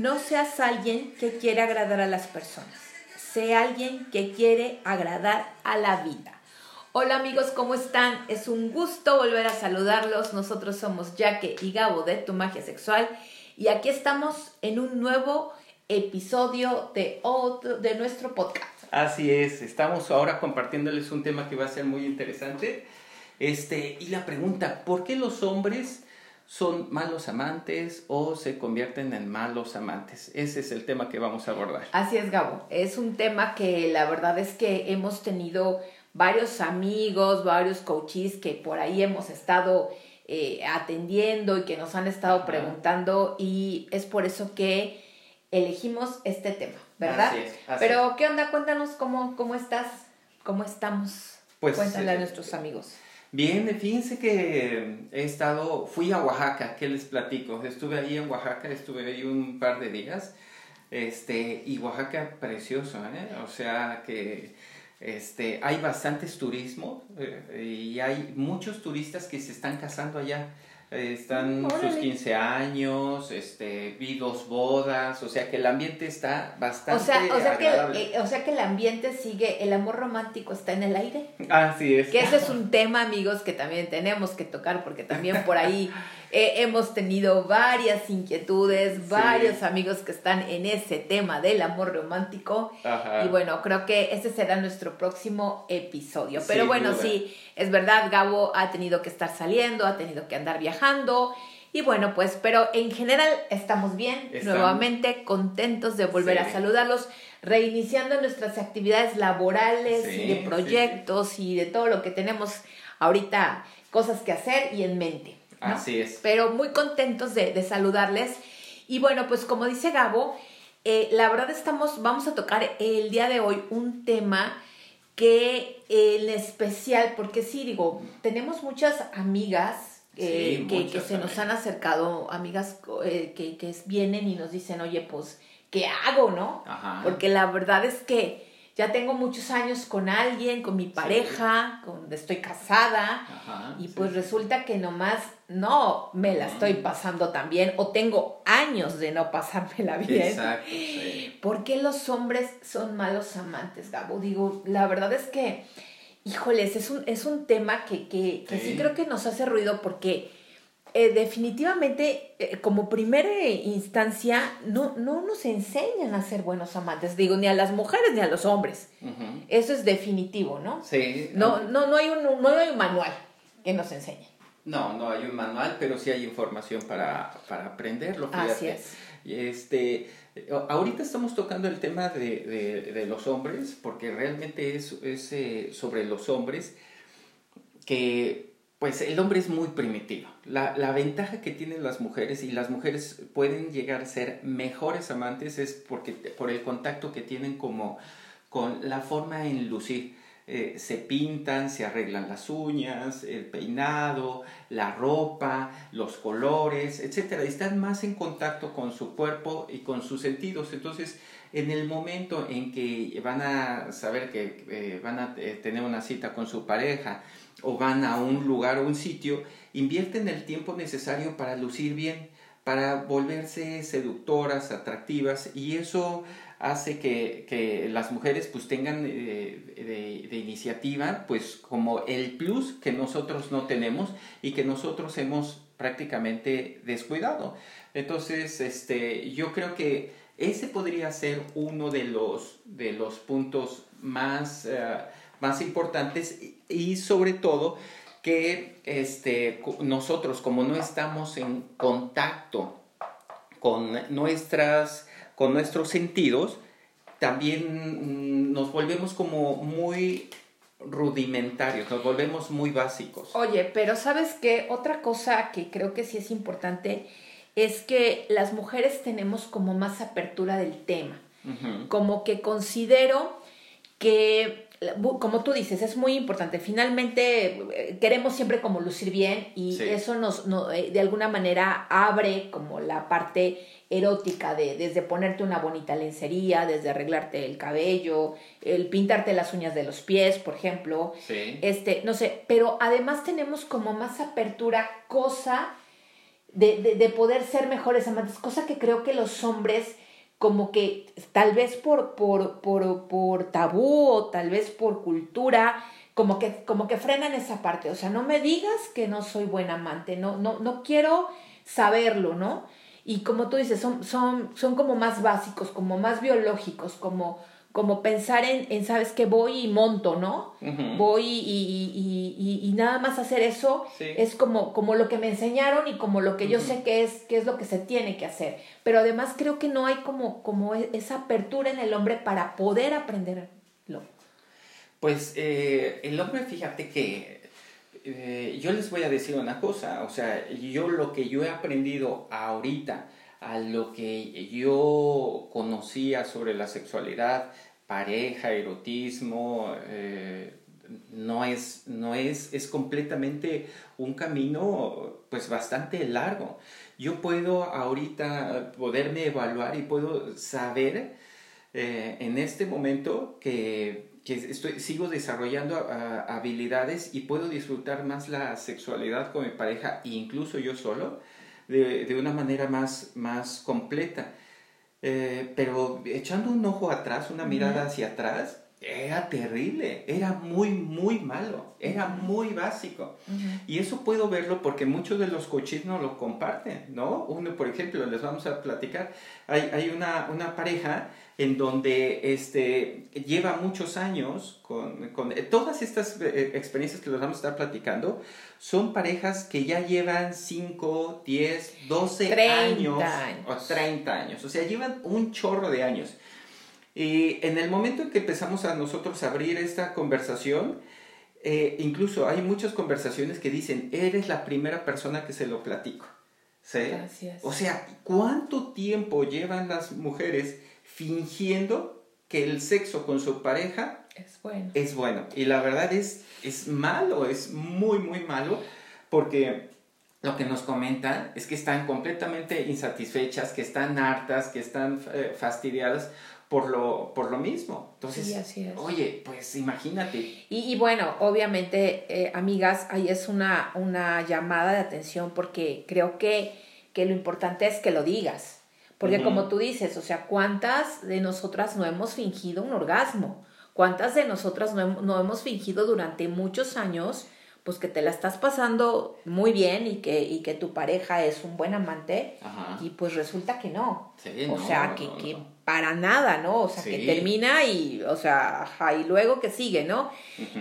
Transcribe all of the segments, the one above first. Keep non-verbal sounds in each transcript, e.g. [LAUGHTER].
No seas alguien que quiere agradar a las personas. Sé alguien que quiere agradar a la vida. Hola amigos, ¿cómo están? Es un gusto volver a saludarlos. Nosotros somos Jaque y Gabo de Tu Magia Sexual y aquí estamos en un nuevo episodio de, otro, de nuestro podcast. Así es, estamos ahora compartiéndoles un tema que va a ser muy interesante. Este, y la pregunta, ¿por qué los hombres son malos amantes o se convierten en malos amantes. Ese es el tema que vamos a abordar. Así es, Gabo. Es un tema que la verdad es que hemos tenido varios amigos, varios coaches que por ahí hemos estado eh, atendiendo y que nos han estado preguntando y es por eso que elegimos este tema, ¿verdad? Así es, así Pero, ¿qué onda? Cuéntanos cómo, cómo estás, cómo estamos. Pues, Cuéntale a eh, nuestros amigos. Bien, fíjense que he estado, fui a Oaxaca, ¿qué les platico? Estuve ahí en Oaxaca, estuve ahí un par de días, este, y Oaxaca precioso, ¿eh? O sea que este, hay bastantes turismo eh, y hay muchos turistas que se están casando allá. Están sus Órale. 15 años, este, vi dos bodas, o sea que el ambiente está bastante O sea, o sea, que, agradable. eh, o sea que el ambiente sigue, el amor romántico está en el aire. Así es. Que ese es un tema, amigos, que también tenemos que tocar porque también por ahí [LAUGHS] eh, hemos tenido varias inquietudes, Sí. varios amigos que están en ese tema del amor romántico. Ajá. Y bueno, creo que ese será nuestro próximo episodio. Pero bueno, duda. sí, es verdad, Gabo ha tenido que estar saliendo, ha tenido que andar viajando. Y bueno, pues, pero en general estamos bien, Estamos- nuevamente contentos de volver Sí. a saludarlos, reiniciando nuestras actividades laborales Sí, y de sí, proyectos y de todo lo que tenemos ahorita, cosas que hacer y en mente. ¿No? Así es. Pero muy contentos de, de saludarles. Y bueno, pues como dice Gabo, eh, la verdad estamos, vamos a tocar el día de hoy un tema que eh, en especial, porque sí, digo, tenemos muchas amigas eh, Sí, que, que se nos han acercado, amigas eh, que, que vienen y nos dicen, oye, pues, ¿qué hago, no? Ajá. Porque la verdad es que ya tengo muchos años con alguien, con mi pareja, con, estoy casada, Ajá, y sí. pues resulta que nomás no me la estoy pasando tan bien o tengo años de no pasármela bien. Exacto, sí. ¿Por qué los hombres son malos amantes, Gabo? Digo, la verdad es que, híjoles, es un, es un tema que, que, que sí. Sí. creo que nos hace ruido porque eh, definitivamente, eh, como primera instancia, no, no nos enseñan a ser buenos amantes. Digo, ni a las mujeres ni a los hombres. Eso es definitivo, ¿no? Sí. No, no, no, hay un, no hay un manual que nos enseñe. No, no hay un manual, pero sí hay información para, para aprenderlo. Fíjate. Así es. Este, ahorita estamos tocando el tema de, de, de los hombres, porque realmente es, es eh, sobre los hombres que, pues, el hombre es muy primitivo. La, la ventaja que tienen las mujeres, y las mujeres pueden llegar a ser mejores amantes, es porque, por el contacto que tienen como con la forma en lucir. Eh, se pintan, se arreglan las uñas, el peinado, la ropa, los colores, etcétera. Están más en contacto con su cuerpo y con sus sentidos. Entonces, en el momento en que van a saber que eh, van a eh, tener una cita con su pareja o van a un lugar o un sitio, invierten el tiempo necesario para lucir bien, para volverse seductoras, atractivas y eso hace que, que las mujeres pues tengan eh, de, de iniciativa pues como el plus que nosotros no tenemos y que nosotros hemos prácticamente descuidado. Entonces, este, yo creo que ese podría ser uno de los, de los puntos más, eh, más importantes y, y sobre todo que este, nosotros como no estamos en contacto con nuestras con nuestros sentidos también mm, nos volvemos como muy rudimentarios, nos volvemos muy básicos. Oye, pero ¿sabes qué? Otra cosa que creo que sí es importante es que las mujeres tenemos como más apertura del tema. Como que considero que, como tú dices, es muy importante. Finalmente eh, queremos siempre como lucir bien y Sí. eso nos, no- eh, de alguna manera abre como la parte erótica de desde ponerte una bonita lencería, desde arreglarte el cabello, el pintarte las uñas de los pies, por ejemplo. Sí. Este, no sé, pero además tenemos como más apertura, cosa de, de, poder ser mejores amantes, cosa que creo que los hombres como que tal vez por, por, por, por tabú o tal vez por cultura, como que, como que frenan esa parte. O sea, no me digas que no soy buen amante, no, no, no quiero saberlo, ¿no? Y como tú dices, son, son, son como más básicos, como más biológicos, como, como pensar en, en, sabes que voy y monto, ¿no? Voy y, y, y, y, nada más hacer eso es como, como lo que me enseñaron y como lo que yo sé que es, que es lo que se tiene que hacer. Pero además creo que no hay como, como e, esa apertura en el hombre para poder aprenderlo. Pues eh, el hombre, fíjate que eh, yo les voy a decir una cosa, o sea, yo lo que yo he aprendido ahorita, a lo que yo conocía sobre la sexualidad, pareja, erotismo, eh, no es, no es, es completamente un camino pues bastante largo. Yo puedo ahorita poderme evaluar y puedo saber eh, en este momento que, que estoy, sigo desarrollando habilidades y puedo disfrutar más la sexualidad con mi pareja e incluso yo solo de, de una manera más, más completa. Eh, pero echando un ojo atrás, una mirada hacia atrás, era terrible, era muy, muy malo, era muy básico. Y eso puedo verlo porque muchos de los coches no lo comparten, ¿no? Uno, por ejemplo, les vamos a platicar, hay, hay una, una pareja en donde este, lleva muchos años con, con eh, todas estas eh, experiencias que les vamos a estar platicando, son parejas que ya llevan 5, 10, 12 años, años, o 30 años, o sea, llevan un chorro de años. Y en el momento en que empezamos a nosotros a abrir esta conversación, eh, incluso hay muchas conversaciones que dicen, eres la primera persona que se lo platico. ¿Sí? Gracias. O sea, ¿cuánto tiempo llevan las mujeres fingiendo que el sexo con su pareja es bueno. Es bueno. Y la verdad es, es malo, es muy, muy malo, porque lo que nos comentan es que están completamente insatisfechas, que están hartas, que están eh, fastidiadas por lo, por lo mismo. Entonces, sí, así es. oye, pues imagínate. Y, y bueno, obviamente, eh, amigas, ahí es una, una llamada de atención porque creo que, que lo importante es que lo digas. Porque como tú dices, o sea, ¿cuántas de nosotras no hemos fingido un orgasmo? ¿Cuántas de nosotras no, no hemos fingido durante muchos años? pues que te la estás pasando muy bien y que, y que tu pareja es un buen amante y pues resulta que no. o sea, que, que para nada, ¿no? O sea, que termina y, o sea, ajá, y luego que sigue, ¿no?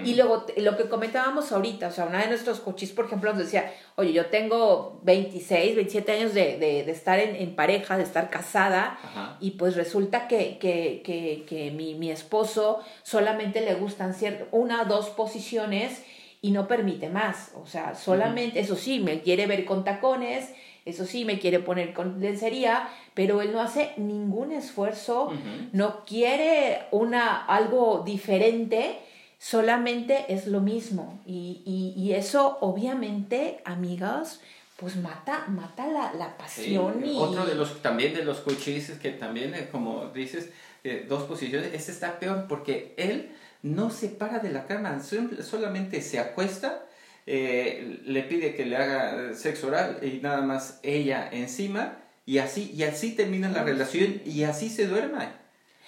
Y luego lo que comentábamos ahorita, o sea, una de nuestros cochis, por ejemplo, nos decía, oye, yo tengo 26, 27 años de, de, de estar en, en, pareja, de estar casada, y pues resulta que, que, que, que mi, mi, esposo solamente le gustan ciertas, una o dos posiciones y no permite más, o sea, solamente, eso sí, me quiere ver con tacones, eso sí, me quiere poner con lencería, pero él no hace ningún esfuerzo, no quiere una, algo diferente, solamente es lo mismo. Y, y, y eso, obviamente, amigas, pues mata, mata la, la pasión. y... Otro de los, también de los coches que también, eh, como dices, eh, dos posiciones, este está peor porque él no se para de la cama, solamente se acuesta eh, le pide que le haga sexo oral y nada más ella encima y así, y así termina la relación y así se duerma.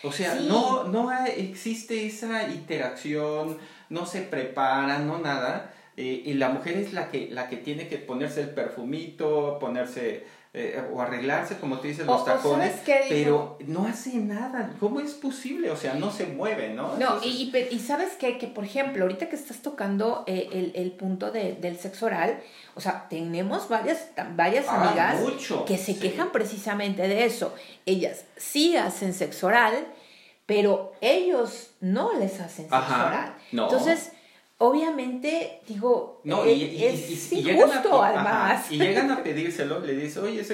O sea, no, no existe esa interacción, no se prepara, no nada. Eh, y la mujer es la que, la que tiene que ponerse el perfumito, ponerse eh, o arreglarse, como te dices, los tacones, pero no hace nada. ¿Cómo es posible? O sea, no se mueve, ¿no? No, y, y, sabes qué? que, por ejemplo, ahorita que estás tocando eh, el, el, punto de, del sexo oral, o sea, tenemos varias, varias ah, amigas que se quejan precisamente de eso. Ellas sí hacen sexo oral, pero ellos no les hacen sexo oral. Entonces, obviamente, digo, no, y, y, es y, injusto además. y llegan a pedírselo, le dice, oye,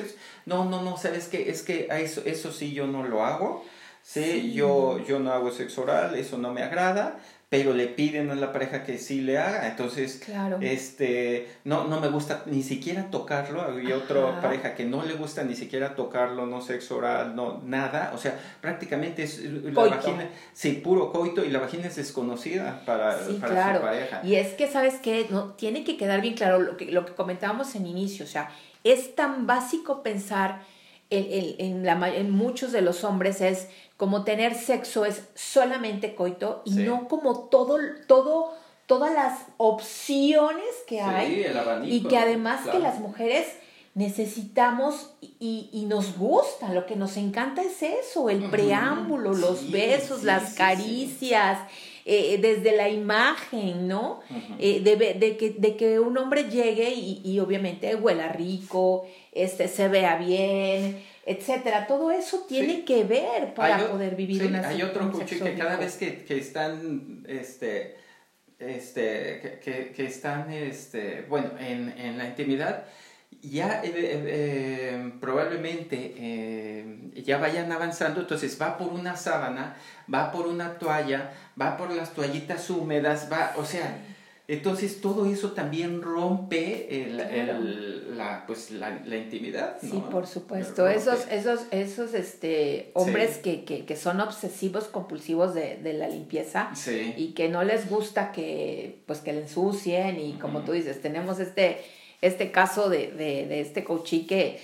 no, no, no, ¿sabes qué? Es que eso, eso sí yo no lo hago, sí, Yo, yo no hago sexo oral, eso no me agrada, pero le piden a la pareja que sí le haga, entonces este no no me gusta ni siquiera tocarlo, había otra pareja que no le gusta ni siquiera tocarlo, no sexo oral, no nada, o sea, prácticamente es la vagina, sí, puro coito y la vagina es desconocida para, sí, claro. su pareja. Y es que sabes que no tiene que quedar bien claro lo que lo que comentábamos en inicio, o sea, es tan básico pensar en, en, la, en muchos de los hombres es como tener sexo es solamente coito y no como todo, todo, todas las opciones que hay y que además que las mujeres necesitamos y, nos gusta, lo que nos encanta es eso, el preámbulo, los besos, las caricias, eh, desde la imagen, ¿no? Eh, de, que, de que un hombre llegue y, obviamente huela rico, este, se vea bien, etcétera. Todo eso tiene que ver para poder vivir una Hay otro coche que cada vez que, están, este, este, que, están, este, bueno, en, en la intimidad, ya eh, eh, probablemente eh, ya vayan avanzando, entonces va por una sábana, va por una toalla, va por las toallitas húmedas, va, o sea, entonces todo eso también rompe el, la, pues, la, intimidad. Sí, por supuesto. Esos, esos, esos este, hombres que, que, que, son obsesivos, compulsivos de, de la limpieza y que no les gusta que, pues, que le ensucien y como tú dices, tenemos este este caso de, de, de este coachí que,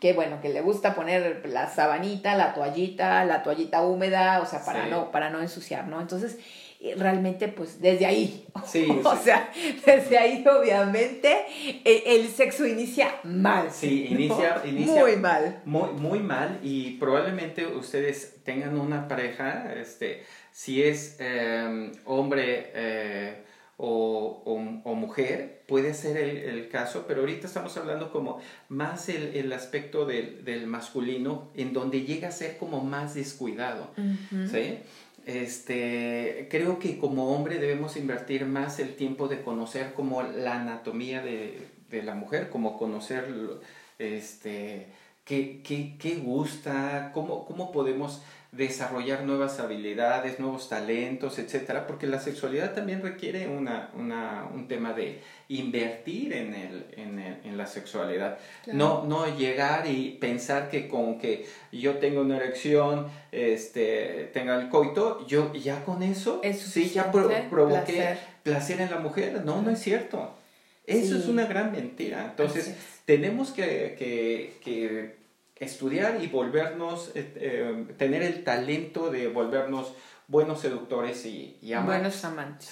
que, bueno, que le gusta poner la sabanita, la toallita, la toallita húmeda, o sea, para, no, para no ensuciar, ¿no? Entonces, eh, realmente, pues, desde ahí, [LAUGHS] sí, o sea, desde ahí, obviamente, e, el, sexo inicia mal. Sí, inicia, inicia muy mal. Muy, muy mal y probablemente ustedes tengan una pareja, este, si es em, hombre... Eh, o, o, mujer, puede ser el, caso, pero ahorita estamos hablando como más el, el aspecto del, del, masculino, en donde llega a ser como más descuidado, ¿sí? Este, creo que como hombre debemos invertir más el tiempo de conocer como la anatomía de, de la mujer, como conocer este, qué, qué, qué gusta, cómo, cómo podemos desarrollar nuevas habilidades, nuevos talentos, etcétera, porque la sexualidad también requiere una, una, un tema de invertir en, el, en, el, en la sexualidad. No, no llegar y pensar que con que yo tengo una erección, este, tenga el coito, yo ya con eso, sí, ya provoqué placer. en la mujer. No, no es cierto. Eso es una gran mentira. Entonces, tenemos que, que, que estudiar y volvernos, eh, eh, tener el talento de volvernos buenos seductores y, y amantes. Buenos amantes.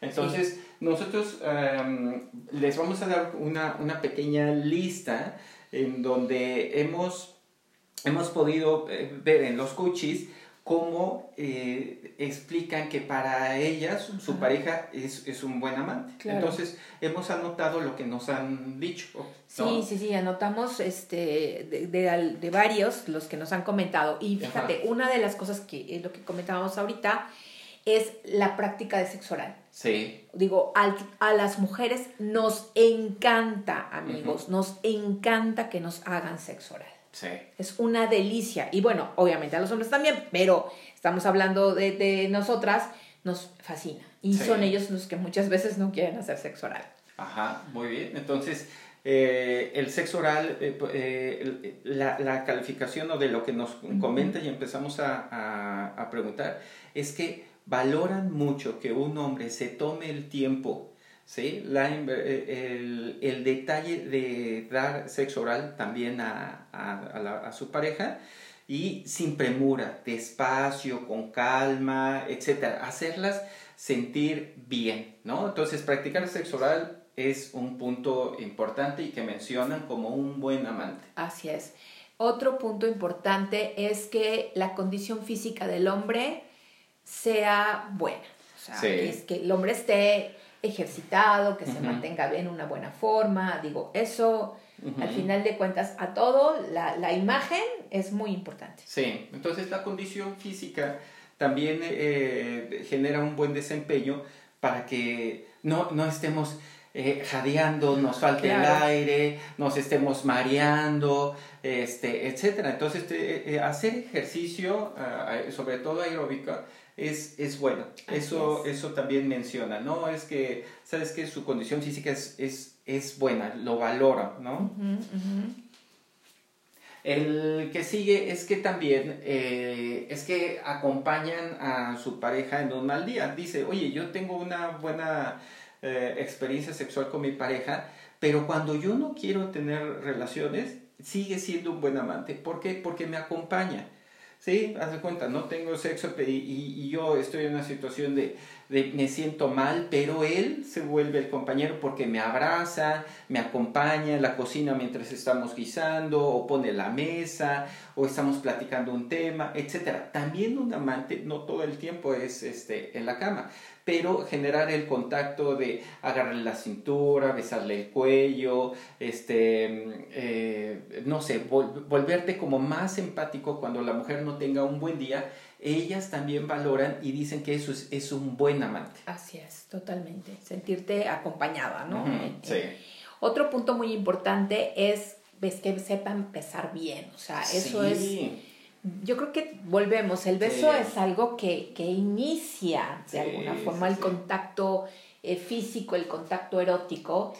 Entonces, nosotros em, les vamos a dar una, una, pequeña lista en donde hemos, hemos podido eh, ver en los coaches cómo eh, explican que para ellas su pareja es, es, un buen amante. Entonces, hemos anotado lo que nos han dicho. Sí, sí, sí, anotamos este, de, de, de, varios los que nos han comentado. Y fíjate, una de las cosas que es lo que comentábamos ahorita es la práctica de sexo oral. Sí. Digo, a las mujeres nos encanta, amigos, nos encanta que nos hagan sexo oral. Es una delicia. Y bueno, obviamente a los hombres también, pero estamos hablando de, nosotras, nos fascina. Y son ellos los que muchas veces no quieren hacer sexo oral. Ajá, muy bien. Entonces, eh, el sexo oral, eh, eh, la, calificación o de lo que nos comenta y empezamos a, a preguntar, es que valoran mucho que un hombre se tome el tiempo ¿sí? La, eh, el, detalle de dar sexo oral también a, a, su pareja y sin premura, despacio, con calma, etc. Hacerlas sentir bien, ¿no? Entonces, practicar sexo oral es un punto importante y que mencionan como un buen amante. Así es. Otro punto importante es que la condición física del hombre sea buena. O sea, es que el hombre esté ejercitado, que se mantenga en una buena forma. Digo, eso al final de cuentas a todo, la, la, imagen es muy importante. Sí, entonces la condición física también eh, genera un buen desempeño para que no, no estemos eh, jadeando, nos falte el aire, nos estemos mareando, este, etc. Entonces, eh, hacer ejercicio, ah, sobre todo aeróbica, es, es bueno. Eso, eso también menciona, ¿no? Es que, ¿sabes que Su condición física es, es, es buena, lo valora, ¿no? El que sigue es que también eh, es que acompañan a su pareja en un mal día. Dice, oye, yo tengo una buena eh, experiencia sexual con mi pareja, pero cuando yo no quiero tener relaciones, sigue siendo un buen amante. ¿Por qué? Porque me acompaña. ¿Sí? Haz de cuenta, no tengo sexo y, y, yo estoy en una situación de, de, me siento mal, pero él se vuelve el compañero porque me abraza, me acompaña en la cocina mientras estamos guisando, o pone la mesa, o estamos platicando un tema, etc. También un amante no todo el tiempo es este, en la cama pero generar el contacto de agarrarle la cintura, besarle el cuello, este, eh, no sé, volverte como más empático cuando la mujer no tenga un buen día, ellas también valoran y dicen que eso es, un buen amante. Así es, totalmente, sentirte acompañada, ¿no? sí. Otro punto muy importante es ves que sepan besar bien, o sea, eso es yo creo que volvemos, el beso es algo que, que inicia de alguna forma el contacto eh, físico, el contacto erótico.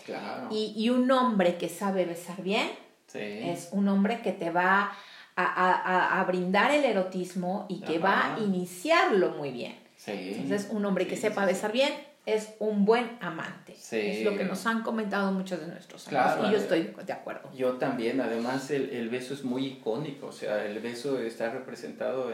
Y, y, un hombre que sabe besar bien es un hombre que te va a, a, a brindar el erotismo y que va a iniciarlo muy bien. Entonces, un hombre que sepa besar bien es un buen amante. Es lo que nos han comentado muchos de nuestros amigos y yo estoy de acuerdo. Yo también, además el, el, beso es muy icónico, o sea, el beso está representado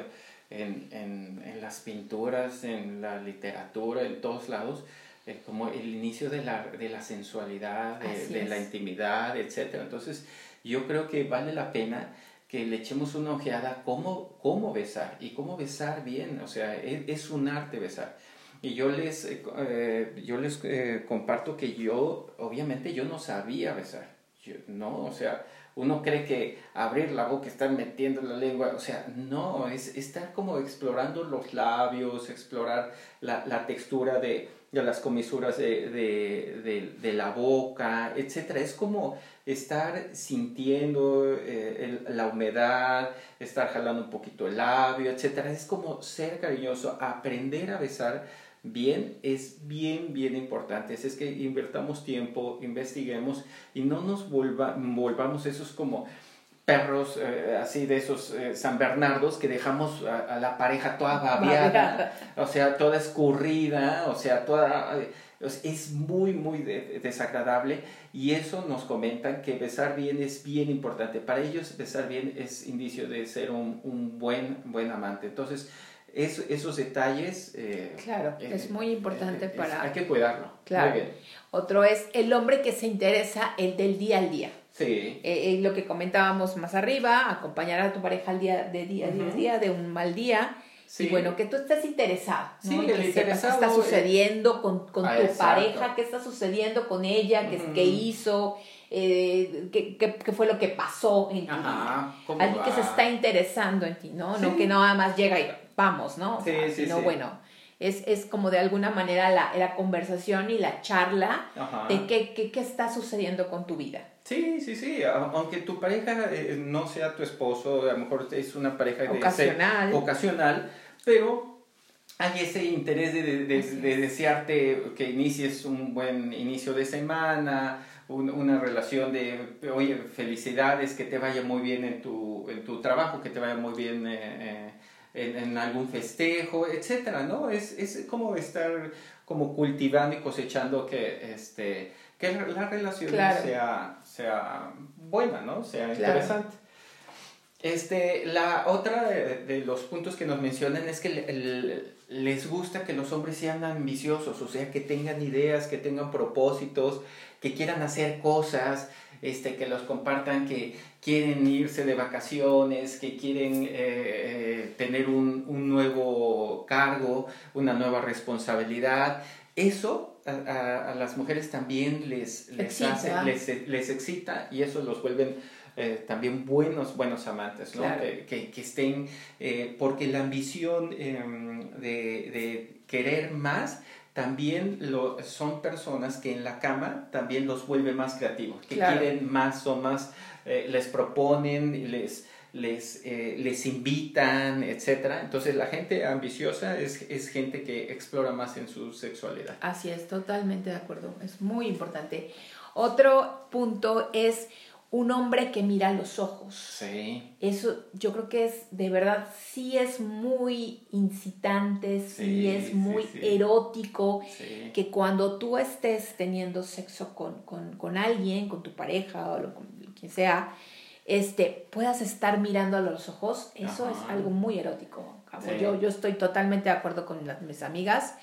en, en, en las pinturas, en la literatura, en todos lados, eh, como el inicio de la, de la sensualidad, de, de la intimidad, etc. Entonces, yo creo que vale la pena que le echemos una ojeada cómo, cómo besar y cómo besar bien, o sea, es, es un arte besar. Y yo les, eh, eh, yo les eh, comparto que yo, obviamente yo no sabía besar, ¿no? O sea, uno cree que abrir la boca, estar metiendo la lengua, o sea, no, es estar como explorando los labios, explorar la, la textura de, de, las comisuras de, de, de, la boca, etc. Es como estar sintiendo la humedad, estar jalando un poquito el labio, etc. Es como ser cariñoso, aprender a besar bien es bien, bien importante. Es, que invertamos tiempo, investiguemos y no nos volvamos esos como perros eh, así de esos eh, San Bernardos que dejamos a, la pareja toda babeada, o sea, toda escurrida, o sea, toda... es muy, muy desagradable y eso nos comentan que besar bien es bien importante. Para ellos besar bien es indicio de ser un, un buen, buen amante. Entonces, esos detalles... Eh, claro, eh, es muy importante eh, para... hay que cuidarlo. Claro. Otro es el hombre que se interesa el del día al día. Sí. lo que comentábamos más arriba, acompañar a tu pareja al día de día, uh día, de un mal día. Sí. Y bueno, que tú estés interesado, ¿no? Sí, que sepas qué está sucediendo con, con ah, tu pareja, qué está sucediendo con ella, qué, qué hizo, eh, qué, qué, fue lo que pasó en ti. Alguien que se está interesando en ti, ¿no? No que nada más llega y vamos, ¿no? sí, sí, no, bueno, es, es, como de alguna manera la, la conversación y la charla de qué, qué, qué, está sucediendo con tu vida. Sí, sí, sí, aunque tu pareja eh, no sea tu esposo, a lo mejor es una pareja ocasional, ocasional pero hay ese interés de, de, de, desearte que inicies un buen inicio de semana, una relación de, oye, felicidades, que te vaya muy bien en tu, en tu trabajo, que te vaya muy bien eh, eh, en, algún festejo, etcétera, ¿no? Es, es como estar como cultivando y cosechando que, este, que la relación sea, sea buena, ¿no? Sea interesante. Este, la otra de, los puntos que nos mencionan es que les gusta que los hombres sean ambiciosos, o sea, que tengan ideas, que tengan propósitos, que quieran hacer cosas, este, que los compartan, que quieren irse de vacaciones, que quieren eh, eh, tener un, un, nuevo cargo, una nueva responsabilidad. Eso a, a, las mujeres también les, les, excita. les, les, excita y eso los vuelven eh, también buenos, buenos amantes, ¿no? que, que, estén, porque la ambición em, de, de querer más también lo, son personas que en la cama también los vuelve más creativos, que quieren más, o más, eh, les proponen, les, les, eh, les invitan, etc. Entonces la gente ambiciosa es, es gente que explora más en su sexualidad. Así es, totalmente de acuerdo, es muy importante. Otro punto es un hombre que mira a los ojos. Sí. Eso yo creo que es, de verdad, sí es muy incitante, sí, es muy erótico, que cuando tú estés teniendo sexo con, alguien, con tu pareja o con quien sea, este, puedas estar mirando a los ojos, eso es algo muy erótico. Yo, yo estoy totalmente de acuerdo con mis amigas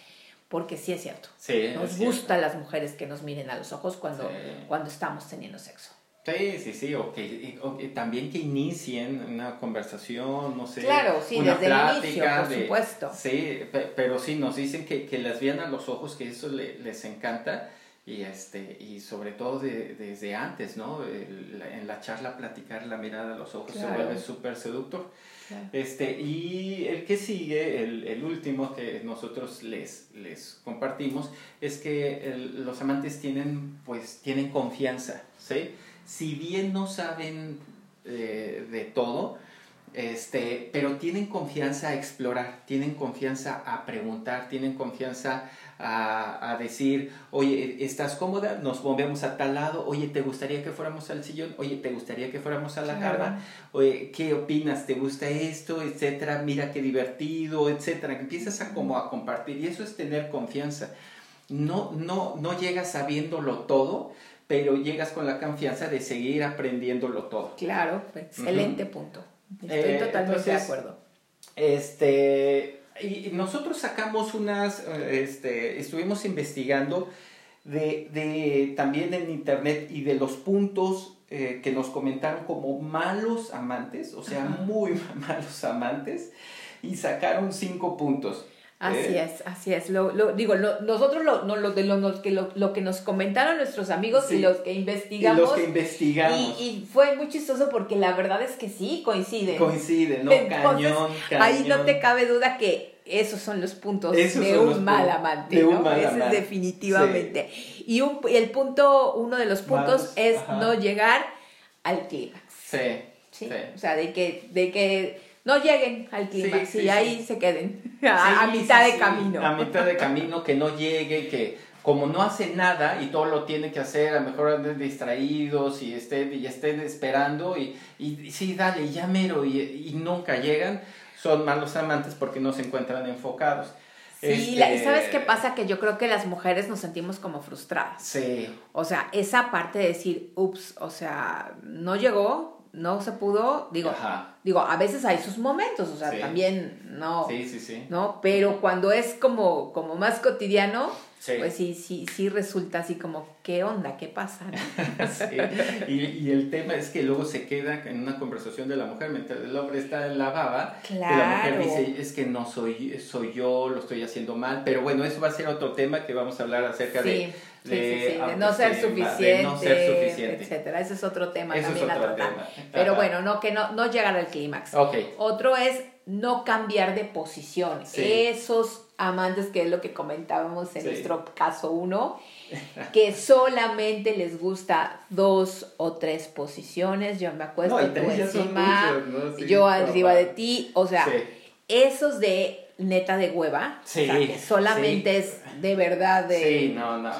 porque sí es cierto. nos gusta las mujeres que nos miren a los ojos cuando, cuando estamos teniendo sexo. Sí, sí, sí, o que, también que inicien una conversación, no sé. Claro, sí, desde el inicio, por supuesto. Sí, pero sí, nos dicen que, que las vean a los ojos, que eso les encanta y, este, y sobre todo desde antes, ¿no? en la charla platicar la mirada a los ojos se vuelve súper seductor. Este, y el que sigue, el, el, último que nosotros les, les compartimos, es que los amantes tienen, pues, tienen confianza, ¿sí? Si bien no saben eh, de todo, este, pero tienen confianza a explorar, tienen confianza a preguntar, tienen confianza a, decir, oye, ¿estás cómoda? Nos movemos a tal lado, oye, ¿te gustaría que fuéramos al sillón? Oye, ¿te gustaría que fuéramos a la cama? Oye, ¿qué opinas? ¿Te gusta esto? Etcétera, mira qué divertido, etcétera. Empiezas a como a compartir y eso es tener confianza. No, no, no llegas sabiéndolo todo, pero llegas con la confianza de seguir aprendiéndolo todo. Claro, excelente punto. Estoy eh, totalmente de acuerdo. Este, y nosotros sacamos unas, este, estuvimos investigando de, de, también en internet y de los puntos eh, que nos comentaron como malos amantes, o sea, muy [LAUGHS] malos amantes, y sacaron cinco puntos. Así ¿Eh? es, así es. Lo, lo digo, nosotros lo, no, lo, de lo, que, lo, que nos comentaron nuestros amigos y los que investigamos. Y los que investigamos. Y, fue muy chistoso porque la verdad es que sí, coinciden. Coinciden, ¿no? cañón, cañón. Ahí no te cabe duda que esos son los puntos de un mal amante. De un mal amante. es definitivamente. Y un, el punto, uno de los puntos es no llegar al clímax. Sí, sí. O sea, de que, de que no lleguen al clímax y ahí se queden [LAUGHS] a, mitad de camino. A mitad de camino, que no llegue, que como no hace nada y todo lo tiene que hacer, a lo mejor anden distraídos y estén, y estén esperando y, y sí, dale, ya mero y, y nunca llegan, son malos amantes porque no se encuentran enfocados. Sí, este... ¿sabes qué pasa? Que yo creo que las mujeres nos sentimos como frustradas. Sí. O sea, esa parte de decir, ups, o sea, no llegó, no se pudo, digo, digo, a veces hay sus momentos, o sea, también no, sí, sí, sí. ¿no? Pero cuando es como, como más cotidiano, pues sí, sí, sí resulta así como, ¿qué onda? ¿Qué pasa? [LAUGHS] y, y, el tema es que luego se queda en una conversación de la mujer, mientras el hombre está en la baba, claro. la mujer dice, es que no soy, soy yo, lo estoy haciendo mal, pero bueno, eso va a ser otro tema que vamos a hablar acerca de de, no ser suficiente, etcétera. Ese es otro tema también a tratar. Pero bueno, no que no, no llegar al clímax. Otro es no cambiar de posición. Esos amantes, que es lo que comentábamos en nuestro caso uno, que solamente les gusta dos o tres posiciones. Yo me acuesto tú encima, yo arriba de ti. O sea, esos de neta de hueva. Que solamente es de verdad de. Sí, no, no.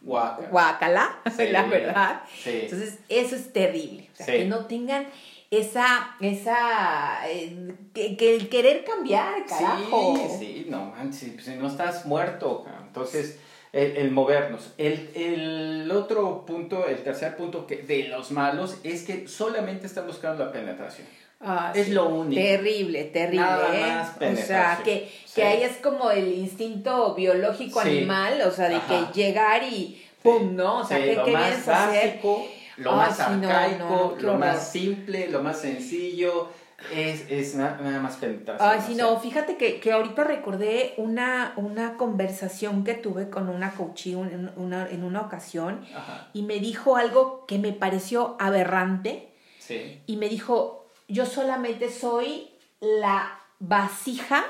Guacala. [LAUGHS] la verdad. Entonces, eso es terrible. O sea, que no tengan esa, esa, eh, que, el querer cambiar, carajo. Sí, sí, no manches, pues, si no estás muerto, entonces, el, el, movernos. El, el otro punto, el tercer punto que, de los malos es que solamente están buscando la penetración. Ah, es lo único. Terrible, terrible. ¿eh? o sea, que, que ahí es como el instinto biológico animal, o sea, de que llegar y ¡pum! ¿no? O sea, ¿qué, lo ¿qué más básico, Lo más arcaico, lo más simple, lo más sencillo. Es, es nada, más penetración. Ay, sí, no, fíjate que, que ahorita recordé una, una conversación que tuve con una coachí en una, en una ocasión y me dijo algo que me pareció aberrante. Sí. Y me dijo, yo solamente soy la vasija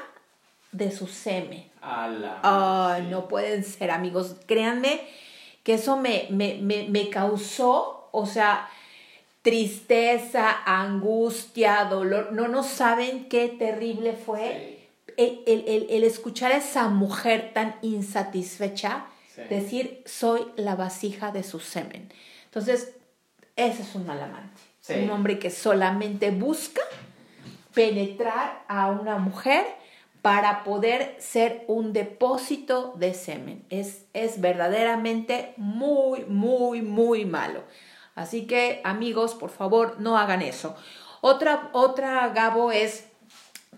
de su semen. Ay, no pueden ser amigos. Créanme que eso me, me, causó, o sea, tristeza, angustia, dolor. No, no saben qué terrible fue el, escuchar a esa mujer tan insatisfecha decir, soy la vasija de su semen. Entonces, ese es un mal amante. Un hombre que solamente busca penetrar a una mujer para poder ser un depósito de semen. Es, es verdaderamente muy, muy, muy malo. Así que amigos, por favor, no hagan eso. Otra, otra Gabo, es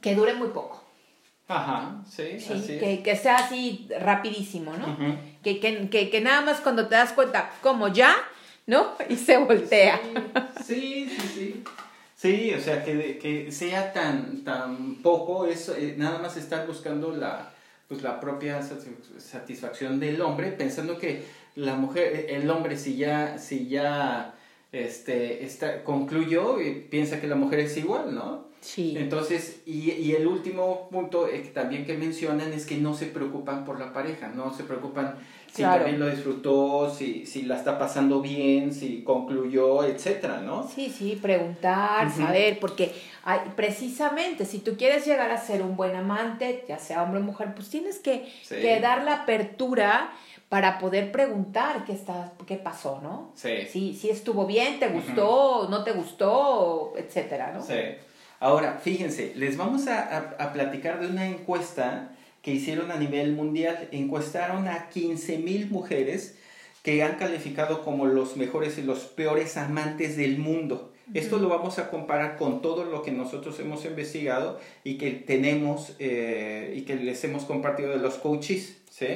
que dure muy poco. Ajá, sí, que, que, sea así rapidísimo, ¿no? que, que, que, nada más cuando te das cuenta, como ya, ¿no? [LAUGHS] Y se voltea. Sí, sí, sí. Sí, o sea, que, que sea tan, tan poco, es eh, nada más estar buscando la, pues, la propia satisfacción del hombre, pensando que la mujer, el hombre si ya, si ya este, está, concluyó, piensa que la mujer es igual, ¿no? Sí. Entonces, y, y el último punto eh, también que mencionan es que no se preocupan por la pareja, no se preocupan si también lo disfrutó, si, si la está pasando bien, si concluyó, etcétera, ¿no? Sí, sí, preguntar, saber, porque hay, precisamente si tú quieres llegar a ser un buen amante, ya sea hombre o mujer, pues tienes que, que dar la apertura para poder preguntar qué está, qué pasó, ¿no? Sí. Si, si estuvo bien, te gustó, no te gustó, etcétera, ¿no? Sí. Ahora, fíjense, les vamos a, a, platicar de una encuesta que hicieron a nivel mundial. Encuestaron a 15.000 mujeres que han calificado como los mejores y los peores amantes del mundo. Esto lo vamos a comparar con todo lo que nosotros hemos investigado y que tenemos eh, y que les hemos compartido de los coaches. ¿sí?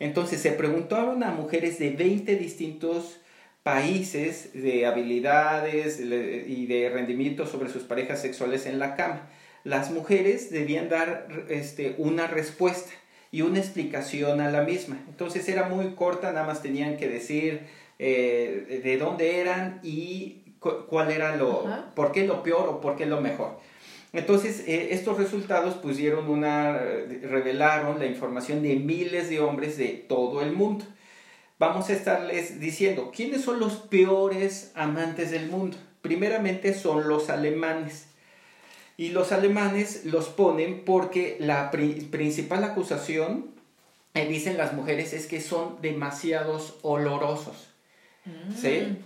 Entonces se preguntaron a mujeres de 20 distintos países de habilidades y de rendimiento sobre sus parejas sexuales en la cama. Las mujeres debían dar este, una respuesta y una explicación a la misma. Entonces era muy corta, nada más tenían que decir eh, de dónde eran y cuál era lo, por qué lo peor o por qué lo mejor. Entonces, eh, estos resultados pusieron una, revelaron la información de miles de hombres de todo el mundo vamos a estarles diciendo quiénes son los peores amantes del mundo. Primeramente son los alemanes. Y los alemanes los ponen porque la principal acusación, eh, dicen las mujeres, es que son demasiados olorosos. ¿Sí?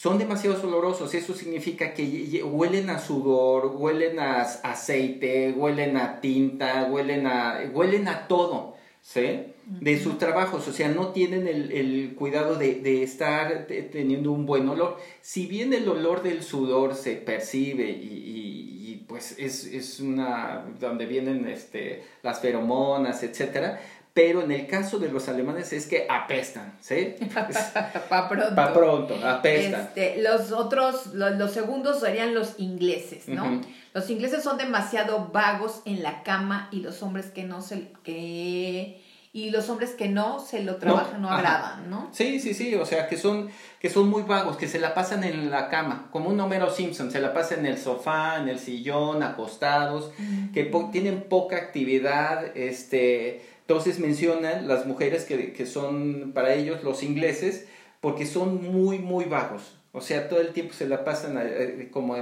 Son demasiados olorosos. Eso significa que huelen a sudor, huelen a aceite, huelen a tinta, huelen a, huelen a todo. ¿Sí? de sus trabajos, o sea, no tienen el, el cuidado de, de, estar teniendo un buen olor. Si bien el olor del sudor se percibe y, y, pues es, es, una, donde vienen este, las feromonas, etcétera, pero en el caso de los alemanes es que apestan, ¿sí? [LAUGHS] Para pronto. Para pronto, apestan. Este, los otros, los, los, segundos serían los ingleses, ¿no? Los ingleses son demasiado vagos en la cama y los hombres que no se... que y los hombres que no se lo trabajan, no, agradan, ¿no? Sí, sí, sí, o sea, que son, que son muy vagos, que se la pasan en la cama, como un Homero Simpson, se la pasa en el sofá, en el sillón, acostados, que tienen poca actividad, este, entonces mencionan las mujeres que, que son para ellos los ingleses, porque son muy, muy vagos. O sea, todo el tiempo se la pasan eh, eh, como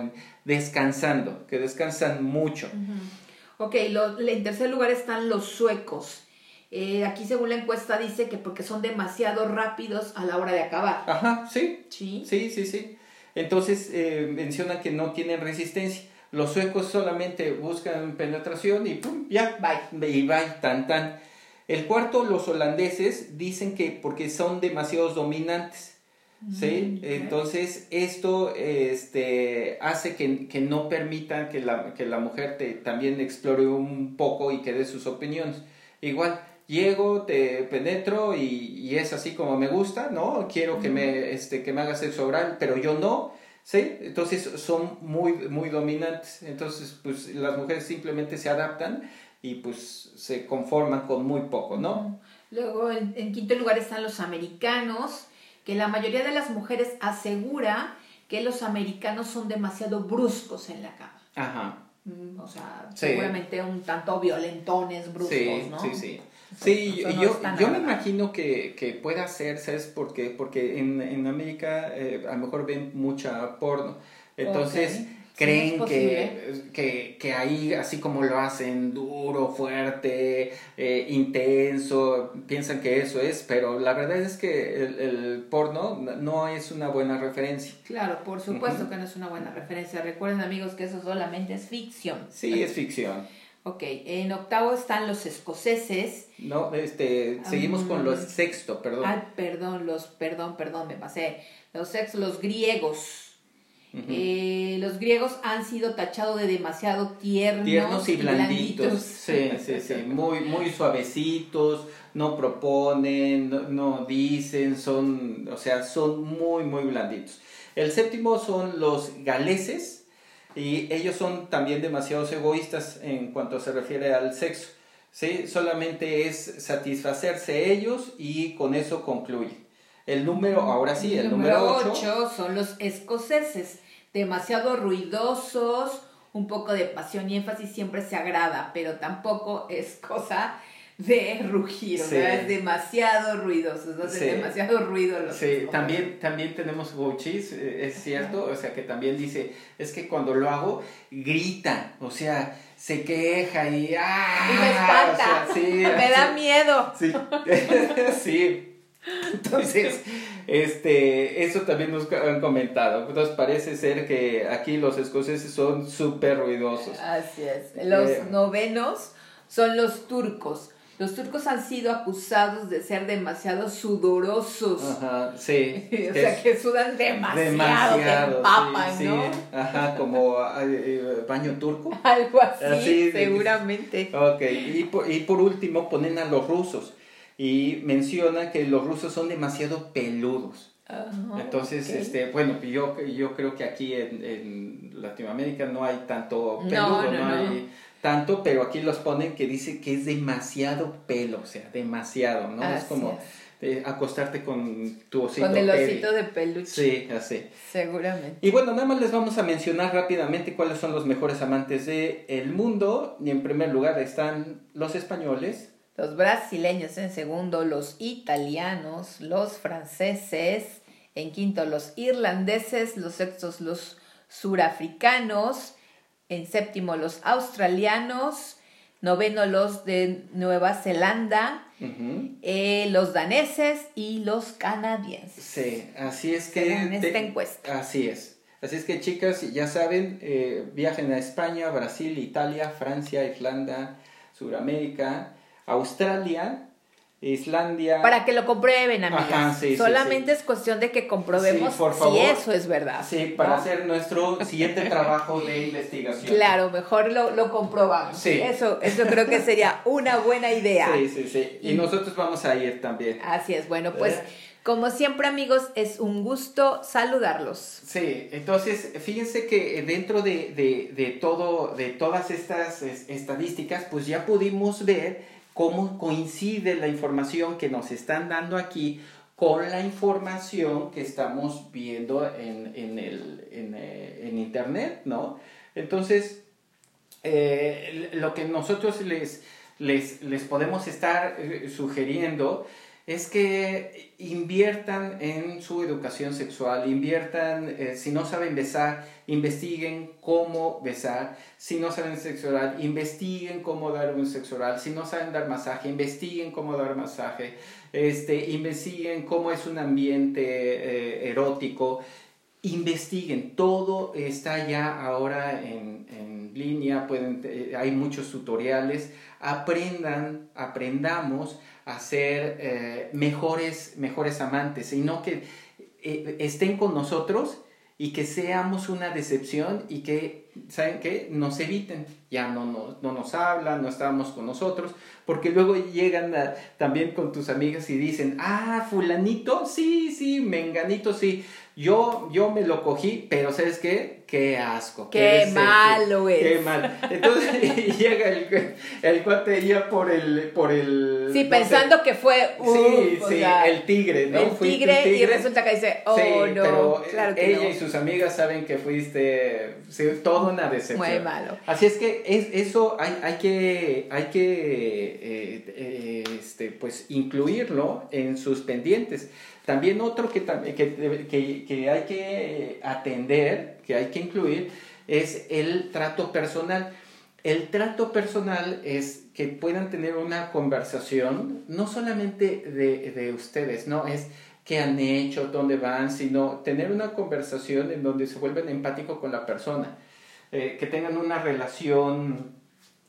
descansando, que descansan mucho. Ok, lo, en tercer lugar están los suecos. Eh, aquí según la encuesta dice que porque son demasiado rápidos a la hora de acabar. Ajá, sí. Sí, sí, sí. sí. Entonces eh, menciona que no tienen resistencia. Los suecos solamente buscan penetración y pum, ya, bye. Y bye, tan, tan. El cuarto, los holandeses dicen que porque son demasiados dominantes. ¿Sí? Mm, Entonces, esto este, hace que, que no permitan que la, que la mujer te, también explore un poco y que dé sus opiniones. Igual, llego, te penetro y, y, es así como me gusta, ¿no? Quiero que me, este, que me hagas sexo oral, pero yo no, ¿sí? Entonces son muy, muy dominantes. Entonces, pues las mujeres simplemente se adaptan y pues se conforman con muy poco, ¿no? Luego, en, en quinto lugar están los americanos, que la mayoría de las mujeres asegura que los americanos son demasiado bruscos en la cama. Ajá. Mm, o sea, seguramente un tanto violentones, bruscos, ¿no? Sí, sí. Sí, yo, yo, me imagino que, que pueda ser, ¿sabes por qué? Porque en, en América eh, a lo mejor ven mucha porno. Entonces, creen que, que, que, ahí, así como lo hacen, duro, fuerte, eh, intenso, piensan que eso es, pero la verdad es que el, el, porno no es una buena referencia. Claro, por supuesto que no es una buena referencia. Recuerden amigos que eso solamente es ficción. Sí, es ficción. Ok, en octavo están los escoceses. No, este, seguimos con los sexto, perdón. Ay, perdón, los, perdón, perdón, me pasé. Los sexto, los griegos. Eh, los griegos han sido tachados de demasiado tiernos, tiernos y blanditos. Sí, sí, sí, [LAUGHS] muy, muy suavecitos, no proponen, no, dicen, son, o sea, son muy, muy blanditos. El séptimo son los galeses y ellos son también demasiado egoístas en cuanto se refiere al sexo. ¿sí? Solamente es satisfacerse ellos y con eso concluye. El número, ahora sí, el, número 8 son los escoceses, demasiado ruidosos, un poco de pasión y énfasis siempre se agrada, pero tampoco es cosa de rugir, es demasiado ruidoso, ¿no? demasiado ruido los Sí, también, también tenemos Gouchis, eh, es cierto, o sea que también dice, es que cuando lo hago, grita, o sea, se queja y ¡ah! Y me espanta, [LAUGHS] me da miedo. Sí, [LAUGHS] sí, entonces, este, eso también nos han comentado. Entonces parece ser que aquí los escoceses son súper ruidosos. Así es. Los eh, novenos son los turcos. Los turcos han sido acusados de ser demasiado sudorosos. Ajá, sí. [LAUGHS] o sea, que sudan demasiado, demasiado empapan, ¿no? Ajá, como eh, baño turco. [LAUGHS] Algo así, seguramente. Ok, y por, y por último ponen a los rusos y menciona que los rusos son demasiado peludos. Entonces, este, bueno, yo, yo creo que aquí en, en, Latinoamérica no hay tanto peludo, no, hay tanto, pero aquí los ponen que dice que es demasiado pelo, o sea, demasiado, ¿no? es como acostarte con tu osito. Con el osito de peluche. Sí, así. Seguramente. Y bueno, nada más les vamos a mencionar rápidamente cuáles son los mejores amantes del el mundo. Y en primer lugar están los españoles, los brasileños en segundo, los italianos, los franceses, en quinto los irlandeses, los sextos los surafricanos, en séptimo los australianos, noveno los de Nueva Zelanda, eh, los daneses y los canadienses. Sí, así es que... En esta encuesta. Así es. Así es que chicas, ya saben, eh, viajen a España, Brasil, Italia, Francia, Irlanda, Suramérica Australia, Islandia. Para que lo comprueben, amigas. Solamente es cuestión de que comprobemos si eso es verdad. Sí, para hacer nuestro siguiente trabajo de investigación. Claro, mejor lo, lo comprobamos. Eso, eso creo que sería una buena idea. Sí, sí, sí. Y, nosotros vamos a ir también. Así es. Bueno, pues. ¿Eh? Como siempre amigos, es un gusto saludarlos. Sí, entonces fíjense que dentro de, de, de todo, de todas estas estadísticas, pues ya pudimos ver cómo coincide la información que nos están dando aquí con la información que estamos viendo en, el, eh, en, Internet, ¿no? Entonces, eh, lo que nosotros les, les, les podemos estar eh, sugiriendo es que inviertan en su educación sexual, inviertan, eh, si no saben besar, investiguen cómo besar, si no saben sexo oral, investiguen cómo dar un sexo oral, si no saben dar masaje, investiguen cómo dar masaje, este, investiguen cómo es un ambiente eh, erótico, investiguen, todo está ya ahora en, en línea, pueden, eh, hay muchos tutoriales, aprendan, aprendamos a ser eh, mejores, mejores amantes, sino que eh, estén con nosotros y que seamos una decepción y que, ¿saben qué? Nos eviten, ya no, no, no nos hablan, no estamos con nosotros, porque luego llegan también con tus amigas y dicen, ah, fulanito, sí, sí, menganito, sí, yo, yo me lo cogí, pero ¿sabes qué? Qué asco. Qué, malo es. Qué mal. Entonces [LAUGHS] llega el, el cuate ya por el, por el. Sí, pensando que fue. sí, sí, el tigre, ¿no? El tigre, y resulta que dice, oh sí, no. Pero claro que ella y sus amigas saben que fuiste sí, toda una decepción. Muy malo. Así es que es, eso hay, hay que, hay que eh, eh, este, pues, incluirlo en sus pendientes. También otro que, que, que, que hay que atender, que hay que incluir, es el trato personal. El trato personal es que puedan tener una conversación, no solamente de, de ustedes, ¿no? Es qué han hecho, dónde van, sino tener una conversación en donde se vuelven empáticos con la persona, eh, que tengan una relación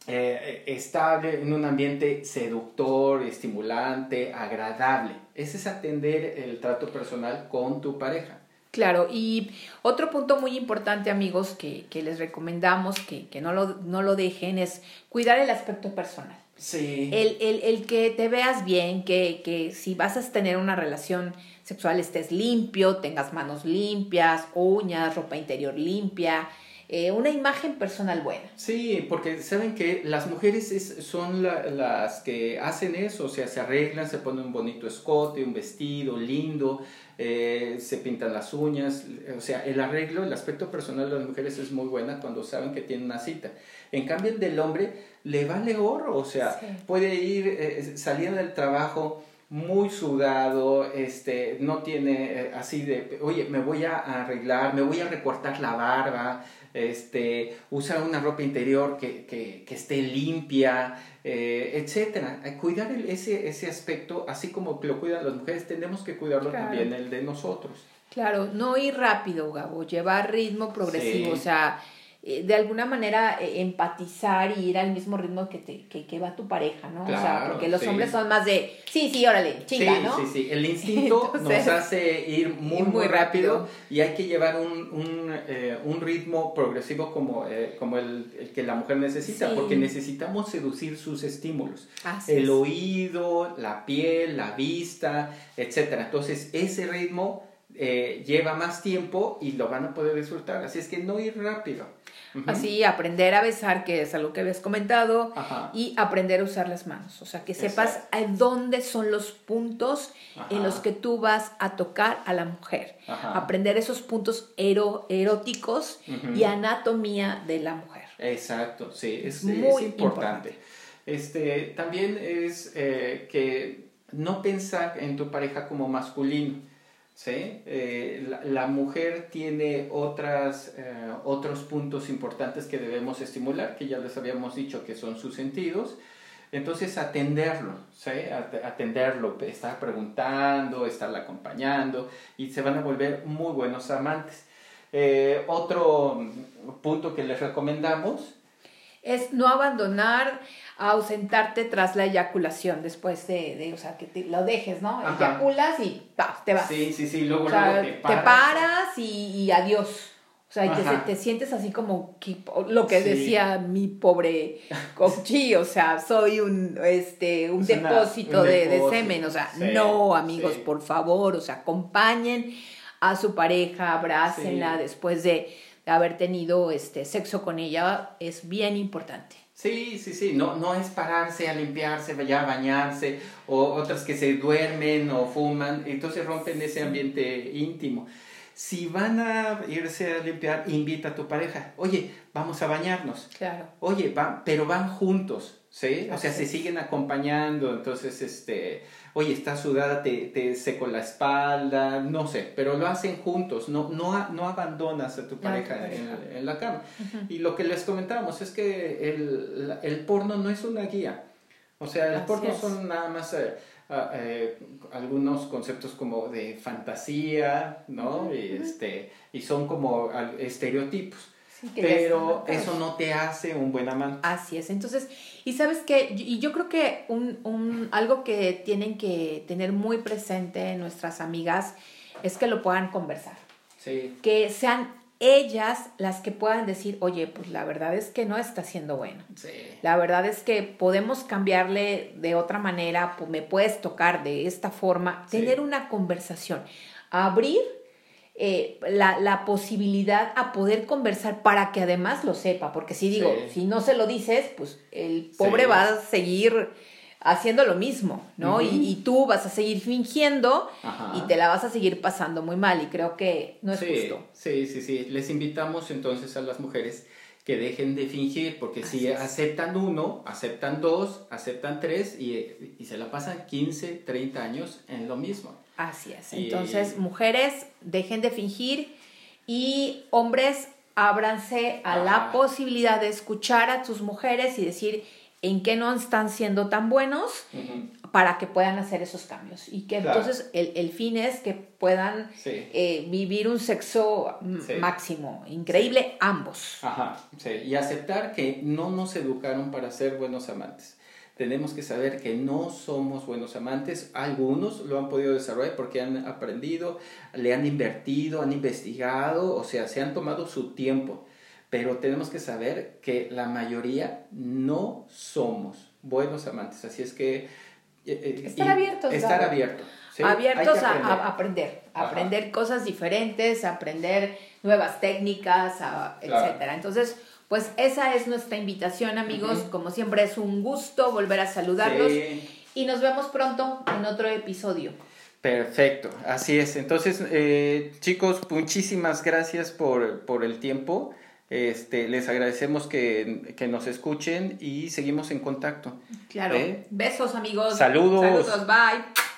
eh, estable, en un ambiente seductor, estimulante, agradable. Ese es atender el trato personal con tu pareja. Claro, y otro punto muy importante, amigos, que, les recomendamos que, no, lo, no lo dejen es cuidar el aspecto personal. Sí. El, el, el, que te veas bien, que, que si vas a tener una relación sexual estés limpio, tengas manos limpias, uñas, ropa interior limpia, eh, una imagen personal buena. Sí, porque saben que las mujeres son las que hacen eso, o sea, se arreglan, se ponen un bonito escote, un vestido lindo, eh, se pintan las uñas, o sea, el arreglo, el aspecto personal de las mujeres es muy buena cuando saben que tienen una cita. En cambio, el del hombre le vale oro, o sea, puede ir eh, saliendo del trabajo muy sudado, este, no tiene eh, así de, oye, me voy a arreglar, me voy a recortar la barba, este, usa una ropa interior que, que, que esté limpia, eh, etcétera. Cuidar ese, ese aspecto, así como lo cuidan las mujeres, tenemos que cuidarlo también el de nosotros. Claro, no ir rápido, Gabo, llevar ritmo progresivo, o sea, eh, de alguna manera eh, empatizar y ir al mismo ritmo que, te, que, va tu pareja, ¿no? o sea, porque los hombres son más de, sí, sí, órale, chinga, ¿no? Sí, sí, el instinto [LAUGHS] nos hace ir muy, muy, rápido, y hay que llevar un, un, eh, un ritmo progresivo como, como el, el, que la mujer necesita, porque necesitamos seducir sus estímulos. el oído, la piel, la vista, etcétera. Entonces, ese ritmo lleva más tiempo y lo van a poder disfrutar. Así es que no ir rápido. Así, aprender a besar, que es algo que habías comentado, y aprender a usar las manos. O sea, que sepas a dónde son los puntos en los que tú vas a tocar a la mujer. Aprender esos puntos eróticos y anatomía de la mujer. Exacto, sí, es, muy importante. Este, también es eh, que no pensar en tu pareja como masculino. ¿Sí? Eh, la, mujer tiene otras, eh, otros puntos importantes que debemos estimular, que ya les habíamos dicho que son sus sentidos. Entonces, atenderlo, ¿sí? Atenderlo, estar preguntando, estarla acompañando y se van a volver muy buenos amantes. Eh, otro punto que les recomendamos es no abandonar a ausentarte tras la eyaculación, después de, de o sea, que te, lo dejes, ¿no? Eyaculas y te vas. Sí, sí, sí, luego, luego te paras. Te paras y, adiós. O sea, te, te, sientes así como lo que decía mi pobre cochi, o sea, soy un, este, un, depósito, de, semen, o sea, no, amigos, por favor, o sea, acompañen a su pareja, abrácenla después de haber tenido este sexo con ella, es bien importante. Sí, sí, sí, no, no es pararse a limpiarse, vaya a bañarse, o otras que se duermen o fuman, entonces rompen ese ambiente íntimo. Si van a irse a limpiar, invita a tu pareja. Oye, vamos a bañarnos. Claro. Oye, van, pero van juntos, ¿sí? O sea, se siguen acompañando, entonces, este, oye, está sudada, te, te seco la espalda, no sé, pero lo hacen juntos, no, no, no abandonas a tu pareja en, la cama. Y lo que les comentábamos es que el, el, porno no es una guía. O sea, el porno son nada más eh, eh, algunos conceptos como de fantasía, ¿no? y, este, y son como estereotipos pero eso no te hace un buen amante. Así es. Entonces, y sabes que, y yo creo que un, un, algo que tienen que tener muy presente nuestras amigas es que lo puedan conversar. Sí. Que sean ellas las que puedan decir, oye, pues la verdad es que no está siendo bueno. Sí. La verdad es que podemos cambiarle de otra manera, pues me puedes tocar de esta forma, tener una conversación, abrir eh, la, la, posibilidad a poder conversar para que además lo sepa, porque si digo, si no se lo dices, pues el pobre va a seguir haciendo lo mismo, ¿no? y, y, tú vas a seguir fingiendo y te la vas a seguir pasando muy mal y creo que no es justo. Sí, sí, sí. Les invitamos entonces a las mujeres que dejen de fingir, porque si aceptan uno, aceptan dos, aceptan tres y, y se la pasan 15, 30 años en lo mismo. Así es. Entonces, mujeres, dejen de fingir y hombres, ábranse a la posibilidad de escuchar a sus mujeres y decir en qué no están siendo tan buenos para que puedan hacer esos cambios. Y que entonces el, fin es que puedan eh, vivir un sexo máximo, increíble, ambos. Ajá, sí. Y aceptar que no nos educaron para ser buenos amantes tenemos que saber que no somos buenos amantes. Algunos lo han podido desarrollar porque han aprendido, le han invertido, han investigado, o sea, se han tomado su tiempo. Pero tenemos que saber que la mayoría no somos buenos amantes. Así es que... Eh, eh, estar abiertos. Estar abierto. Abiertos a, aprender, aprender cosas diferentes, aprender nuevas técnicas, etcétera. Entonces, pues esa es nuestra invitación, amigos. Como siempre es un gusto volver a saludarlos y nos vemos pronto en otro episodio. Perfecto, así es. Entonces, eh, chicos, muchísimas gracias por, por, el tiempo. Este, les agradecemos que, que, nos escuchen y seguimos en contacto. Claro. ¿Eh? Besos, amigos. Saludos. Saludos, bye.